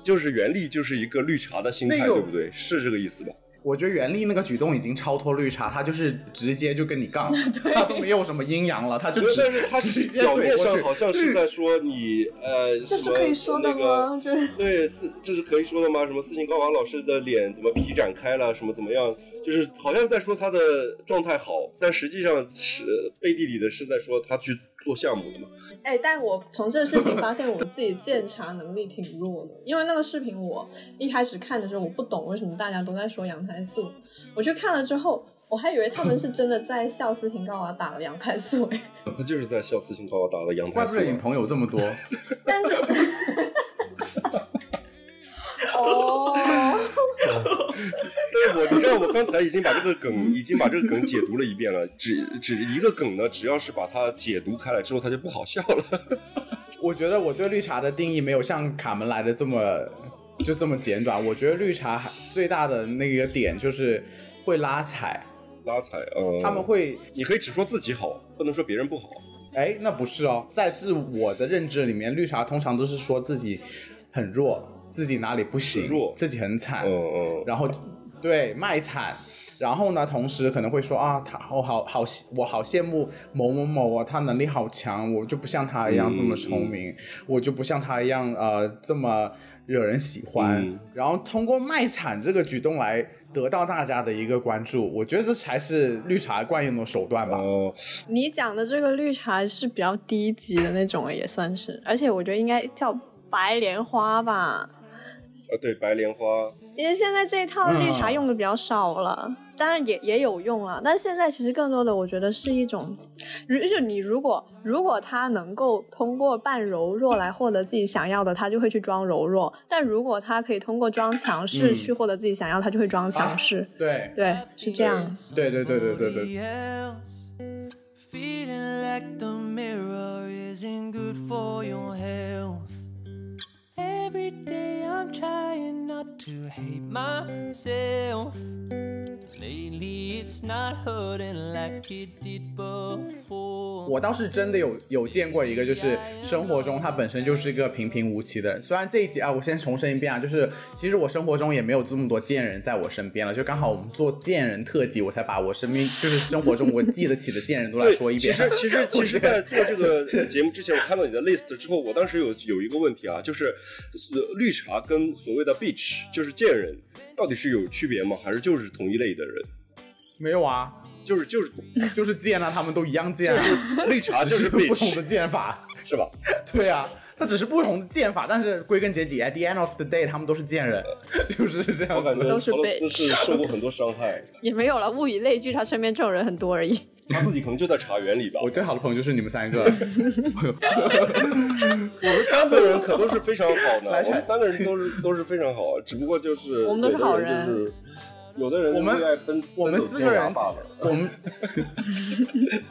G: 就是袁立就是一个绿茶的心态，
D: 那个
G: 对不对？是这个意思吧？
D: 我觉得袁立那个举动已经超脱绿茶，他就是直接就跟你杠，他都没有什么阴阳了，他就只
G: 但是他
D: 直接
G: 表面上好像是在说你呃，
F: 这是
G: 什么
F: 可以说的
G: 那个对，是这是可以说的吗？什么斯琴高娃老师的脸怎么皮展开了，什么怎么样？就是好像在说他的状态好，但实际上是背地里的是在说他去做项目的嘛。
F: 哎，但我从这个事情发现我自己鉴察能力挺弱的，因为那个视频我一开始看的时候我不懂为什么大家都在说羊胎素，我去看了之后，我还以为他们是真的在笑斯琴高娃打了羊胎素，哎，
G: 他就是在笑斯琴高娃打了羊胎素啊。
D: 怪不得你朋友这么多。
F: 但是，哦，
G: 我你知道，我刚才已经把这个梗，已经把这个梗解读了一遍了。只只一个梗呢，只要是把它解读开来之后，它就不好笑了。
D: 我觉得我对绿茶的定义没有像卡门来的这么就这么简短。我觉得绿茶还最大的那个点就是会拉踩，
G: 拉踩，嗯，
D: 他们会
G: 你可以只说自己好，不能说别人不好。
D: 哎，那不是哦，在自我的认知里面，绿茶通常都是说自己很弱，自己哪里不行，
G: 弱
D: 自己很惨，
G: 嗯嗯，
D: 然后对卖惨，然后呢，同时可能会说啊，他我好好我好羡慕某某某啊，他能力好强，我就不像他一样这么聪明，我就不像他一样呃这么惹人喜欢，
G: 嗯。
D: 然后通过卖惨这个举动来得到大家的一个关注，我觉得这才是绿茶惯用的手段吧。
G: 哦，
F: 你讲的这个绿茶是比较低级的那种，也算是，而且我觉得应该叫白莲花吧。
G: 啊，对，白莲花，
F: 因为现在这一套绿茶用的比较少了，当然也也有用了，但现在其实更多的我觉得是一种，如就你如果如果他能够通过扮柔弱来获得自己想要的，他就会去装柔弱；但如果他可以通过装强势
D: 嗯
F: 去获得自己想要，他就会装强势。
D: 对
F: 对，是这样。
D: 对对对对对对。
I: Every day I'm trying not to hate myself. Lately it's not hurting like it did before.
D: 我倒是真的有有见过一个，就是生活中他本身就是一个平平无奇的人。虽然这一集啊，我先重申一遍啊，就是其实我生活中也没有这么多贱人在我身边了，就刚好我们做贱人特辑，我才把我身边就是生活中我记得起的贱人都来，说一遍。
G: 其实其实其实，在做这个节目之前，我看到你的 list 之后，我当时有有一个问题啊，就是呃绿茶跟所谓的 bitch 就是贱人，到底是有区别吗？还是就是同一类的人？
D: 没有啊，
G: 就是就是
D: 就是贱啊，他们都一样贱、啊，
G: 就是绿茶就是
D: 不同的贱法。
G: 是吧？
D: 对啊，它只是不同的剑法，但是归根结底，at the end of the day，他们都是贱人，就是这样子。
G: 我感觉
F: 都是
G: 陶乐斯
F: bitch
G: 是受过很多伤害，
F: 也没有了，物以类聚，他身边这种人很多而已。
G: 他自己可能就在茶园里吧。
D: 我最好的朋友就是你们三个，
G: 我们三个人可都是非常好的，我们三个人都是都是非常好，只不过就是
F: 我们都是好人
G: 有的人
D: 我们我们四个人我们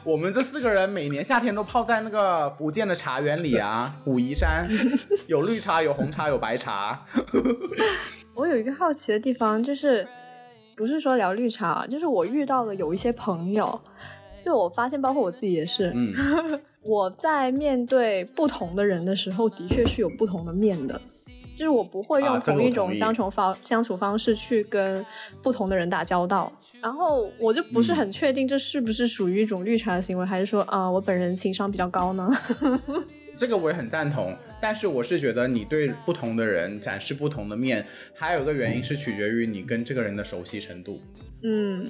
D: 我们这四个人每年夏天都泡在那个福建的茶园里啊，武夷山有绿茶，有红茶，有白茶。
F: 我有一个好奇的地方，就是不是说聊绿茶，就是我遇到了有一些朋友，就我发现，包括我自己也是，
D: 嗯，
F: 我在面对不同的人的时候，的确是有不同的面的。就是我不会用同一种相处方、相处方式去跟不同的人打交道，然后我就不
D: 嗯。
F: 是很确定这是不是属于一种绿茶的行为，还是说啊、我本人情商比较高呢？
D: 这个我也很赞同，但是我是觉得你对不同的人展示不同的面，还有一个原因是取决于你跟这个人的熟悉程度，
F: 嗯，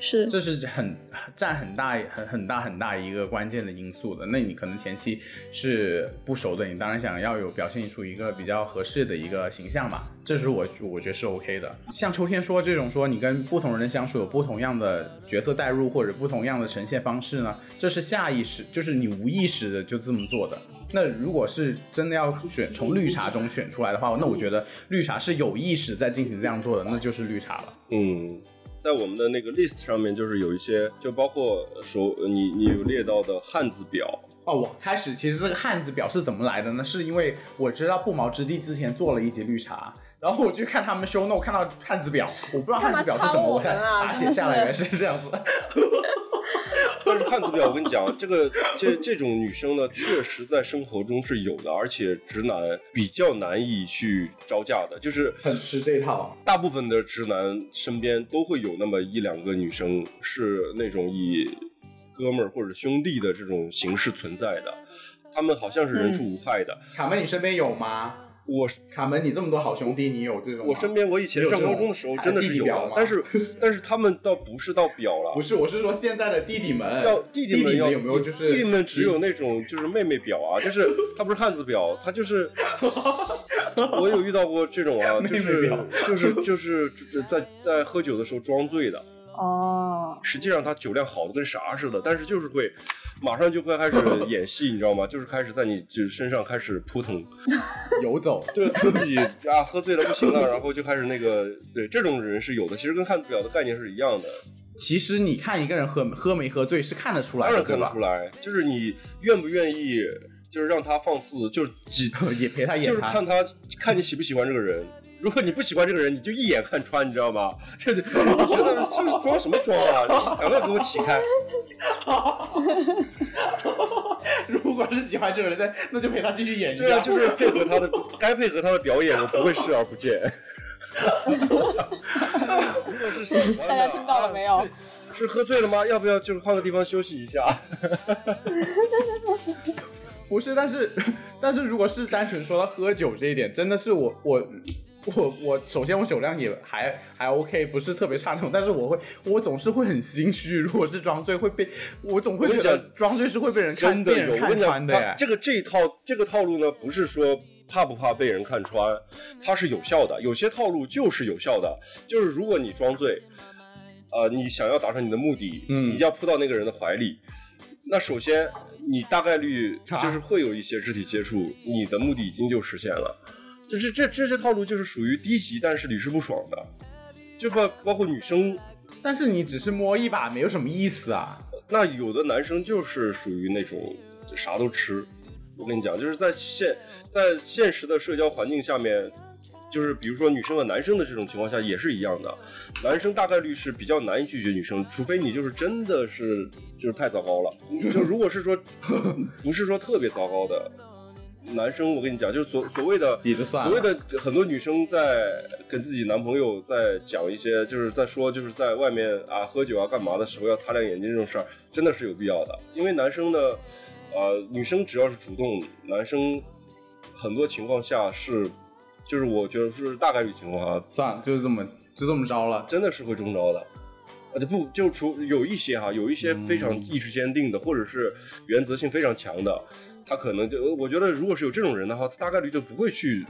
F: 是，
D: 这是很占很大很很大很大一个关键的因素的。那你可能前期是不熟的，你当然想要有表现出一个比较合适的一个形象嘛，这是我我觉得是 OK 的。像秋天说这种说你跟不同人相处有不同样的角色代入或者不同样的呈现方式呢，这是下意识，就是你无意识的就这么做的。那如果是真的要选从绿茶中选出来的话，那我觉得绿茶是有意识在进行这样做的，那就是绿茶了。
G: 嗯，在我们的那个 list 上面，就是有一些，就包括说你你有列到的汉字表，
D: 哦，我开始其实这个汉字表是怎么来的呢？是因为我知道不毛之地之前做了一集绿茶，然后我去看他们 show note 看到汉字表，我不知道汉字表是什么，
F: 我
D: 把它写下来，原来是这样子。
G: 汉字表，我跟你讲，这个这这种女生呢，确实在生活中是有的，而且直男比较难以去招架的，就是
D: 很吃这套。
G: 大部分的直男身边都会有那么一两个女生是那种以哥们儿或者兄弟的这种形式存在的，他们好像是人畜无害的。
D: 卡门，你身边有吗？
G: 我
D: 卡门，你这么多好兄弟，你有这种吗？
G: 我身边我以前上高中的时候真的是有但是但是他们倒不是到表了，
D: 不是，我是说现在的弟弟们，
G: 要弟
D: 弟
G: 们要
D: 有没有就是
G: 弟弟们只有那种就是妹妹表啊，就是他不是汉字表，他就是 我有遇到过这种啊，就
D: 妹妹
G: 是
D: 表
G: 就是就是就是在在喝酒的时候装醉的，
F: 哦，
G: 实际上他酒量好的跟啥似的，但是就是会马上就会开始演戏，你知道吗？就是开始在你就身上开始扑腾，
D: 游走。
G: 对，说自己啊喝醉了不行了，然后就开始那个，对这种人是有的，其实跟汉字表的概念是一样的，
D: 其实你看一个人喝喝没喝醉是看得出来的，
G: 当然看得出来，就是你愿不愿意，就是让他放肆，就是 几
D: 也陪他演
G: 就是看他看你喜不喜欢这个人。如果你不喜欢这个人，你就一眼看穿，你知道吗？我觉得这是装什么装啊？赶快给我起开！
D: 如果是喜欢这个人，在那就陪他继续演一下。
G: 对啊，就是配合他的，该配合他的表演，我不会视而不见。如果是喜欢的，
F: 大家听到了没有
G: 啊？是喝醉了吗？要不要就是换个地方休息一下？
D: 不是，但是但是如果是单纯说到喝酒这一点，真的是我我。我我首先我酒量也还还 OK，不是特别差那种，但是我会我总是会很心虚，如果是装醉会被我总会觉得装醉是会被人看
G: 真的有，
D: 被人看穿的
G: 这个这一套这个套路呢，不是说怕不怕被人看穿，它是有效的。有些套路就是有效的，就是如果你装醉，呃，你想要达成你的目的，
D: 嗯
G: 你要扑到那个人的怀里，那首先你大概率
D: 啊
G: 就是会有一些肢体接触，你的目的已经就实现了。就是这这些套路就是属于低级但是屡试不爽的，就包包括女生
D: 但是你只是摸一把，没有什么意思啊。
G: 那有的男生就是属于那种啥都吃。我跟你讲，就是在现在现实的社交环境下面，就是比如说女生和男生的这种情况下也是一样的。男生大概率是比较难以拒绝女生，除非你就是真的是就是太糟糕了。就如果是说 不是说特别糟糕的男生，我跟你讲，就是所所谓的所谓的很多女生在跟自己男朋友在讲一些，就是在说就是在外面啊喝酒啊干嘛的时候要擦亮眼睛这种事儿，真的是有必要的。因为男生呢，呃，女生只要是主动，男生很多情况下是，就是我觉得是大概率情况啊，
D: 算了，就是这么就这么着了。
G: 真的是会中招的。啊，就不就除有一些哈，有一些非常意志坚定的，或者是原则性非常强的，他可能就我觉得，如果是有这种人的话，他大概率就不会去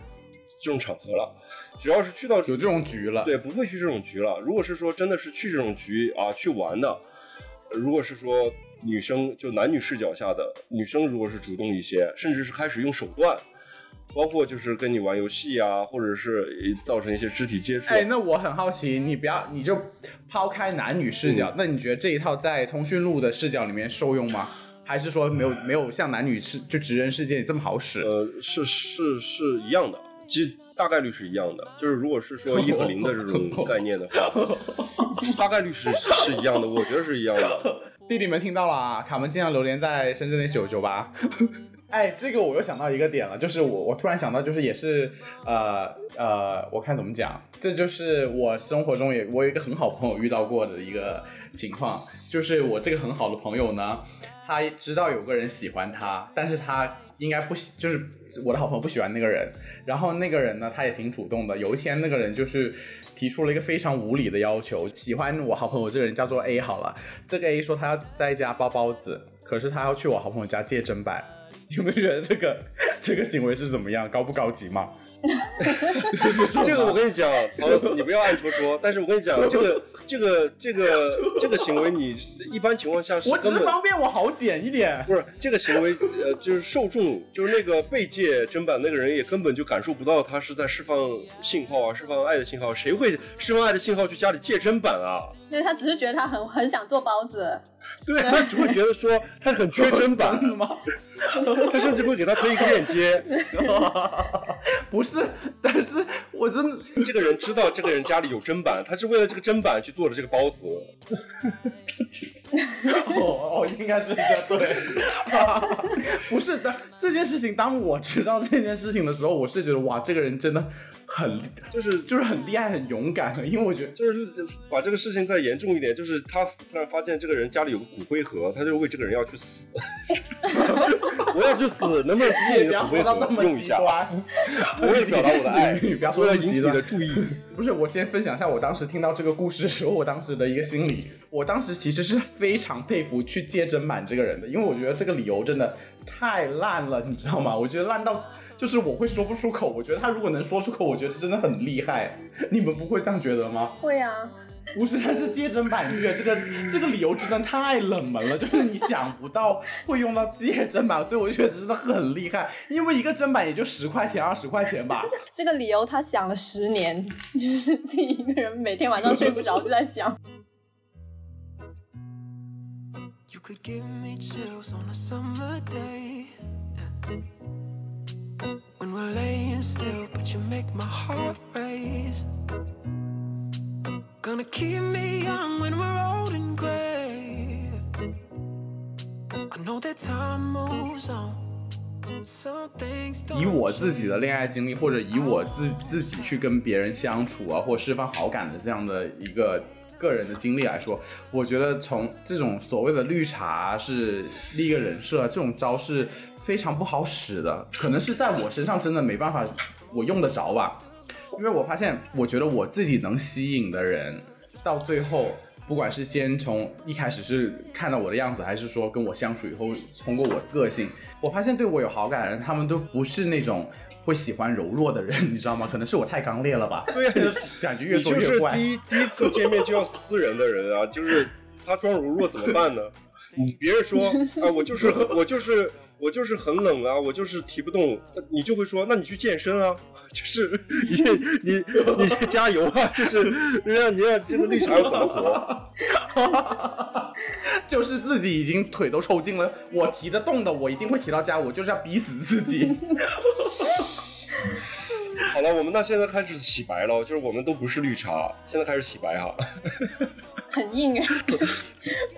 G: 这种场合了。只要是去到
D: 有这种局了，
G: 对，不会去这种局了。如果是说真的是去这种局啊去玩的，如果是说女生就男女视角下的女生，如果是主动一些，甚至是开始用手段包括就是跟你玩游戏啊，或者是造成一些肢体接触啊。
D: 哎，那我很好奇，你不要你就抛开男女视
G: 嗯
D: 角，那你觉得这一套在通讯录的视角里面受用吗？还是说没有没有像男女世就直人世界这么好使？
G: 呃，是是是一样的，其实大概率是一样的。就是如果是说一和零的这种 概念的话，大概率是是一样的，我觉得是一样的。
D: 弟弟们听到了啊，卡门经常流连在深圳的九九八。哎，这个我又想到一个点了，就是我我突然想到，就是也是呃呃，我看怎么讲，这就是我生活中也我有一个很好朋友遇到过的一个情况，就是我这个很好的朋友呢，他知道有个人喜欢他，但是他应该不喜，就是我的好朋友不喜欢那个人，然后那个人呢，他也挺主动的。有一天，那个人就是提出了一个非常无理的要求，喜欢我好朋友这个人叫做 A 好了，这个 A 说他要在家包包子，可是他要去我好朋友家借砧板。有没有觉得这个这个行为是怎么样？高不高级嘛？
G: 这个我跟你讲，陶乐斯，你不要暗戳戳。但是我跟你讲，这个这个这个这个行为，你一般情况下是
D: 我只是方便我好捡一点。
G: 不是这个行为，呃，就是受众，就是那个被借砧板那个人也根本就感受不到他是在释放信号啊，释放爱的信号。谁会释放爱的信号去家里借砧板啊？
F: 对他只是觉得他很很想做包子，
G: 对他只会觉得说他很缺砧板
D: 吗？
G: 他甚至会给他推一个链接。
D: 不是，但是我真的
G: 这个人知道这个人家里有砧板，他是为了这个砧板去做的这个包子。
D: 哦哦，应该是这对，不是的。这件事情，当我知道这件事情的时候，我是觉得哇，这个人真的很
G: 就是
D: 就是很厉害、很勇敢，因为我觉得
G: 就是把这个事情再严重一点，就是他突然发现这个人家里有个骨灰盒，他就为这个人要去死。我要去死，能不能借你
D: 不要
G: 的骨灰盒
D: 说到这么
G: 用一下？我也表达我的爱，
D: 你不要说
G: 为了
D: 这么极端
G: 引起你的注意。
D: 不是，我先分享一下我当时听到这个故事的时候，我当时的一个心理。我当时其实是非常佩服去借砧板这个人的，因为我觉得这个理由真的太烂了，你知道吗？我觉得烂到就是我会说不出口。我觉得他如果能说出口，我觉得真的很厉害。你们不会这样觉得吗？
F: 会啊，
D: 不是，他是借砧板乐这个这个理由真的太冷门了，就是你想不到会用到借砧板，所以我就觉得真的很厉害。因为一个砧板也就十块钱、二十块钱吧。
F: 这个理由他想了十年，就是自己一个人每天晚上睡不着就在想。
I: When we're laying still, but you make my heart race. Gonna keep me young when we're old and gray. I know that time moves on. Some things don't
D: 以我自己的恋爱经历，或者以我自自己去跟别人相处啊，或释放好感的这样的一个 个人的经历来说，我觉得从这种所谓的绿茶是立一个人设，这种招是非常不好使的，可能是在我身上真的没办法，我用得着吧，因为我发现，我觉得我自己能吸引的人，到最后。不管是先从一开始是看到我的样子，还是说跟我相处以后，通过我个性，我发现对我有好感的人，他们都不是那种会喜欢柔弱的人，你知道吗？可能是我太刚烈了吧？
G: 对呀
D: 这个感觉越
G: 你就是
D: 说越怪。
G: 第一 第一次见面就要撕人的人啊，就是他装柔弱怎么办呢？你别人说啊，我就是我就是我就是很冷啊，我就是提不动，你就会说，那你去健身啊，就是你你你去加油啊，就是让你让这个绿茶要怎么活？
D: 就是自己已经腿都抽筋了，我提得动的，我一定会提到家，我就是要逼死自己。
G: 我们那现在开始洗白了，就是我们都不是绿茶，现在开始洗白哈。
F: 很硬啊，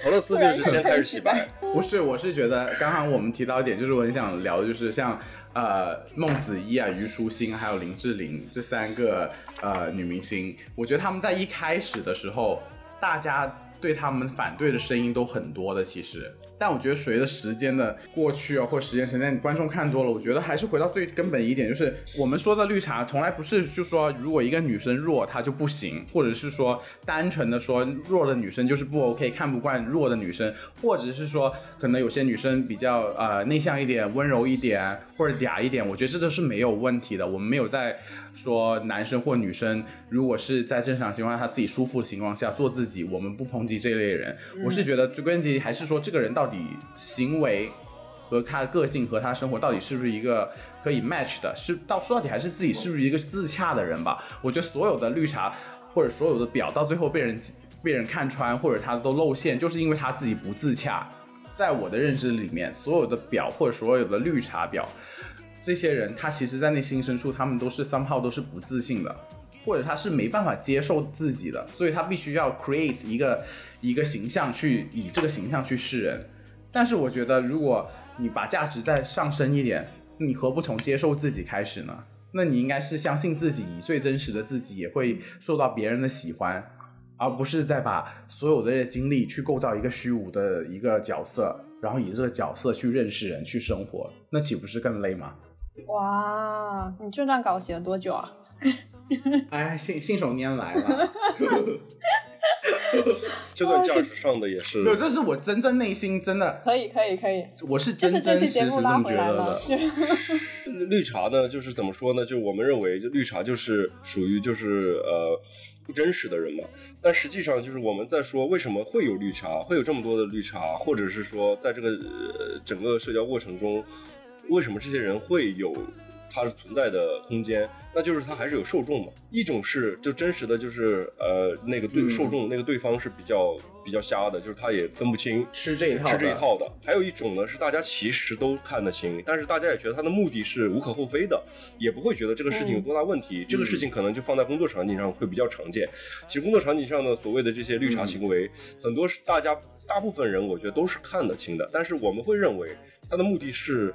G: 俄罗斯就是先开始洗白，
D: 不是，我是觉得刚刚我们提到一点，就是我很想聊的，就是像呃孟子义啊、虞书欣还有林志玲这三个呃女明星，我觉得她们在一开始的时候，大家对他们反对的声音都很多的，其实。但我觉得随着时间的过去啊，或时间沉淀，观众看多了，我觉得还是回到最根本一点，就是我们说的绿茶，从来不是就说如果一个女生弱她就不行，或者是说单纯的说弱的女生就是不 OK，看不惯弱的女生，或者是说可能有些女生比较呃内向一点、温柔一点或者嗲一点，我觉得这都是没有问题的。我们没有在说男生或女生如果是在正常情况下他自己舒服的情况下做自己，我们不抨击这类人。我是觉得最关键还是说这个人到底行为和他的个性和他生活到底是不是一个可以 match 的，是到说到底还是自己是不是一个自洽的人吧。我觉得所有的绿茶或者所有的表到最后被人被人看穿或者他都露馅，就是因为他自己不自洽。在我的认知里面，所有的表或者所有的绿茶婊，这些人他其实，在内心深处，他们都是 somehow 都是不自信的，或者他是没办法接受自己的，所以他必须要 create 一个一个形象去以这个形象去示人。但是我觉得，如果你把价值再上升一点，你何不从接受自己开始呢？那你应该是相信自己，以最真实的自己也会受到别人的喜欢，而不是再把所有的这些精力去构造一个虚无的一个角色，然后以这个角色去认识人、去生活，那岂不是更累吗？
F: 哇，你这段稿写了多久啊？
D: 哎，信信手拈来了。
G: 这段价值上的也是
D: 没有，这是我真正内心真的，
F: 可以可以可以，
D: 我是真真实实这么觉得的。。
G: 绿茶呢，就是怎么说呢？就我们认为，就绿茶就是属于就是呃不真实的人嘛。但实际上，就是我们在说为什么会有绿茶，会有这么多的绿茶，或者是说在这个呃整个社交过程中，为什么这些人会有它存在的空间？那就是它还是有受众嘛。一种是就真实的就是呃那个对、
D: 嗯
G: 受众那个对方是比较比较瞎的，就是他也分不清
D: 吃这一套
G: 吃这一套的。还有一种呢是大家其实都看得清，但是大家也觉得他的目的是无可厚非的，也不会觉得这个事情有多大问题。这个事情可能就放在工作场景上会比较常见。其实工作场景上呢，所谓的这些绿茶行为，很多是大家大部分人我觉得都是看得清的，但是我们会认为他的目的是。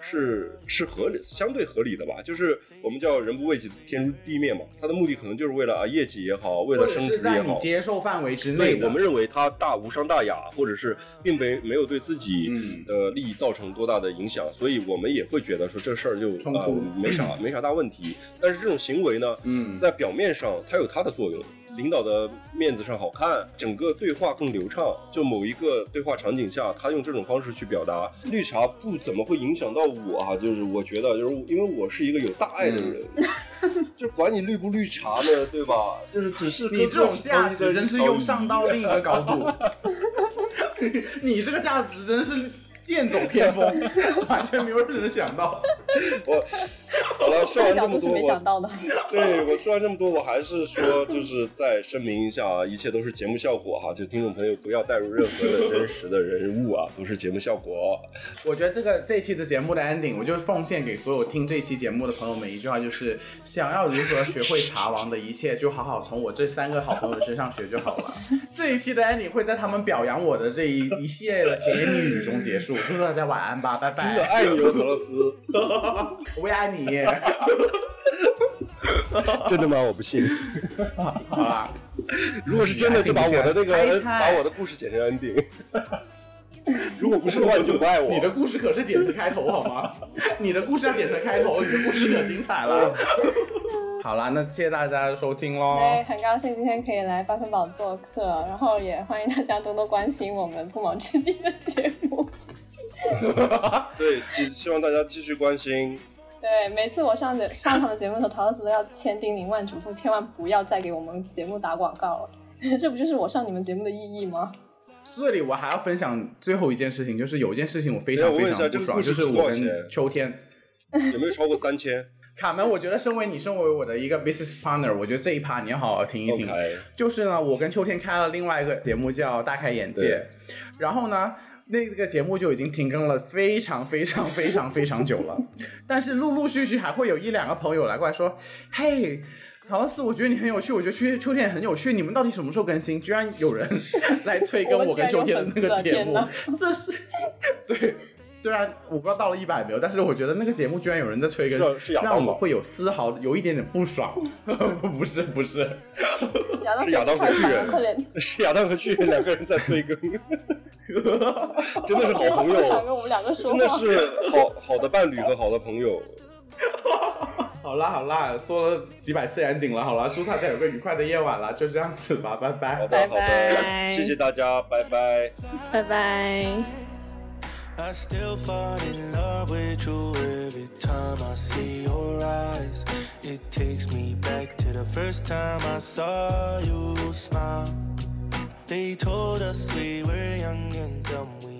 G: 是是合理，相对合理的吧，就是我们叫人不为己，天诛地灭嘛。他的目的可能就是为了啊业绩也好，为了升职
D: 是在你
G: 也好，
D: 接受范围之内
G: 对，我们认为他大无伤大雅，或者是并没没有对自己
D: 嗯
G: 的利益造成多大的影响，所以我们也会觉得说这事儿就呃没啥没啥大问题。但是这种行为呢，
D: 嗯
G: 在表面上它有它的作用。领导的面子上好看，整个对话更流畅。就某一个对话场景下，他用这种方式去表达，绿茶不怎么会影响到我啊。就是我觉得，就是因为我是一个有大爱的人，就管你绿不绿茶呢，对吧？就是只是
D: 你这种价值真是又上到另一个高度，你这个价值真是剑走偏锋，完全没有人想到。
G: 我好了，说完这么多，
F: 没想到的。
G: 对我说完这么多，我还是说，就是再声明一下啊，一切都是节目效果哈，就听众朋友不要带入任何的真实的人物啊，都是节目效果。
D: 我觉得这个这期的节目的 ending，我就奉献给所有听这期节目的朋友们一句话，就是想要如何学会茶王的一切，就好好从我这三个好朋友身上学就好了。这一期的 ending 会在他们表扬我的这一一系列的甜言蜜语中结束。祝大家晚安吧，拜
G: 真的
D: 拜。
G: 爱你哦，俄罗斯。
D: 我也爱你。
G: 真的吗？我不信。
D: 好啦，
G: 如果是真的，就把我的那
D: 猜猜
G: 个把我的故事剪成 ending。如果不是的话，你就不爱我。
D: 你的故事可是剪成开头好吗？你的故事要剪成开头，你的故事可精彩了。好啦，那谢谢大家的收听喽。
F: 对，很高兴今天可以来八分堡做客，然后也欢迎大家多多关心我们不毛之地的节目。
G: 对，希希望大家继续关心。
F: 对，每次我上的上场的节目的时候，陶老师都要千叮咛万嘱咐，千万不要再给我们节目打广告了。这不就是我上你们节目的意义吗？
D: 这里我还要分享最后一件事情，就是有一件事情我非常非常不爽，就是我跟秋天。
G: 有没有超过三千
D: 卡门，我觉得身为你身为我的一个 business partner，我觉得这一趴你要好好听一听。就是呢，我跟秋天开了另外一个节目叫《大开眼界》，然后呢，那个节目就已经停更了非常非常非常非常久了，但是陆陆续续还会有一两个朋友来过来说，嘿。陶老师，我觉得你很有趣，我觉得秋秋天也很有趣。你们到底什么时候更新？居然有人 来催更我跟秋天的那个节目这是 对。虽然我不知道到了一百没有，但是我觉得那个节目居然有人在催更，让我会有丝毫有一点点不爽。不 是不是，
F: 亚当
G: 是 亚当和巨人！是亚当和巨人两个人在催更，真的是好朋友，
F: 想跟我们两个说
G: 真的。是好好的伴侣和好的朋友。
D: 好啦好啦，说了几百次 ending 了，好啦，祝大家有个愉快的夜晚啦，就这样子吧，拜拜。
G: 好
F: 拜
G: 的好的，
F: 拜
G: 谢谢大家，拜拜。
F: 拜拜。
I: I still fall in love with you every time I see your eyes. It takes me back to the first time I saw you smile. They told us we were young and dumb, we